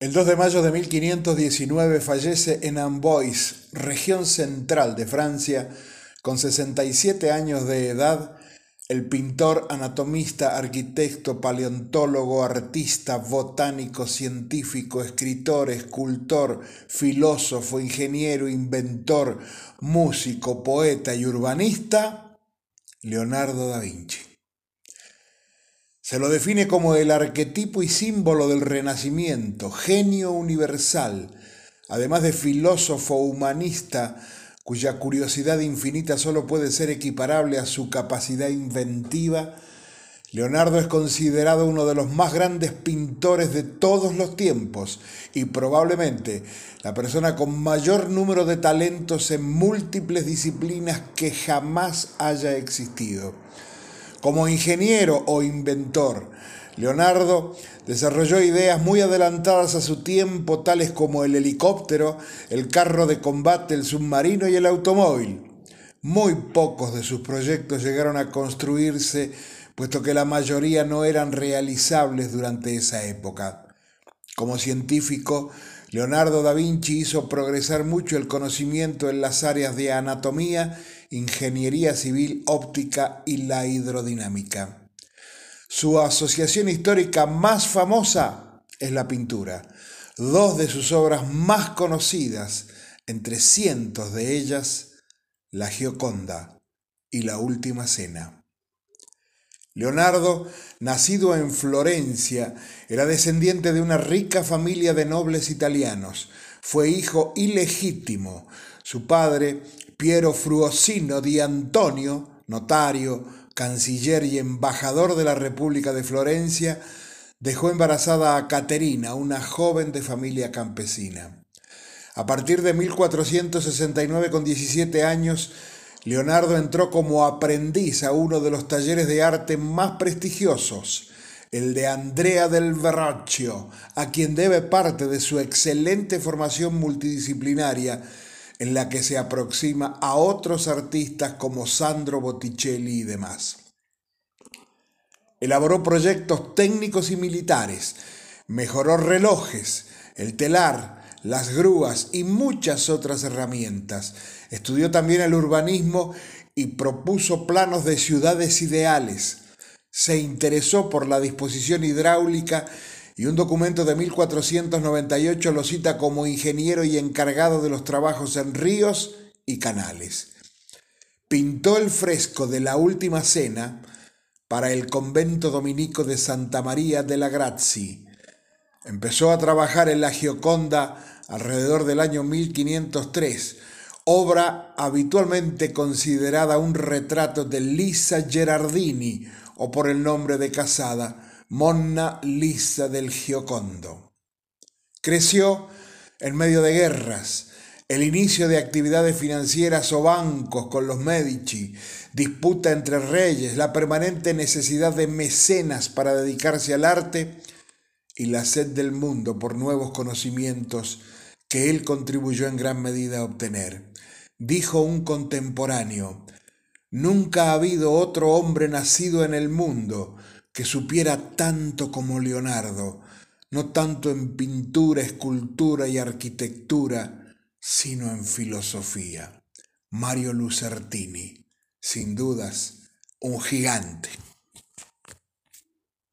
El 2 de mayo de 1519 fallece en Amboise, región central de Francia, con 67 años de edad, el pintor, anatomista, arquitecto, paleontólogo, artista, botánico, científico, escritor, escultor, filósofo, ingeniero, inventor, músico, poeta y urbanista, Leonardo da Vinci. Se lo define como el arquetipo y símbolo del Renacimiento, genio universal, además de filósofo humanista cuya curiosidad infinita solo puede ser equiparable a su capacidad inventiva, Leonardo es considerado uno de los más grandes pintores de todos los tiempos y probablemente la persona con mayor número de talentos en múltiples disciplinas que jamás haya existido. Como ingeniero o inventor, Leonardo desarrolló ideas muy adelantadas a su tiempo, tales como el helicóptero, el carro de combate, el submarino y el automóvil. Muy pocos de sus proyectos llegaron a construirse, puesto que la mayoría no eran realizables durante esa época. Como científico, Leonardo da Vinci hizo progresar mucho el conocimiento en las áreas de anatomía, ingeniería civil, óptica y la hidrodinámica. Su asociación histórica más famosa es la pintura. Dos de sus obras más conocidas, entre cientos de ellas, La Gioconda y La Última Cena. Leonardo, nacido en Florencia, era descendiente de una rica familia de nobles italianos. Fue hijo ilegítimo. Su padre, Piero Fruosino di Antonio, notario, canciller y embajador de la República de Florencia, dejó embarazada a Caterina, una joven de familia campesina. A partir de 1469, con 17 años, Leonardo entró como aprendiz a uno de los talleres de arte más prestigiosos, el de Andrea del Verrocchio, a quien debe parte de su excelente formación multidisciplinaria en la que se aproxima a otros artistas como Sandro Botticelli y demás. Elaboró proyectos técnicos y militares, mejoró relojes, el telar, las grúas y muchas otras herramientas. Estudió también el urbanismo y propuso planos de ciudades ideales. Se interesó por la disposición hidráulica y un documento de 1498 lo cita como ingeniero y encargado de los trabajos en ríos y canales. Pintó el fresco de la Última Cena para el convento dominico de Santa María de la Grazie. Empezó a trabajar en la Gioconda alrededor del año 1503, obra habitualmente considerada un retrato de Lisa Gerardini o por el nombre de casada Monna Lisa del Giocondo. Creció en medio de guerras, el inicio de actividades financieras o bancos con los Medici, disputa entre reyes, la permanente necesidad de mecenas para dedicarse al arte y la sed del mundo por nuevos conocimientos que él contribuyó en gran medida a obtener. Dijo un contemporáneo, Nunca ha habido otro hombre nacido en el mundo que supiera tanto como Leonardo, no tanto en pintura, escultura y arquitectura, sino en filosofía. Mario Lucertini, sin dudas, un gigante.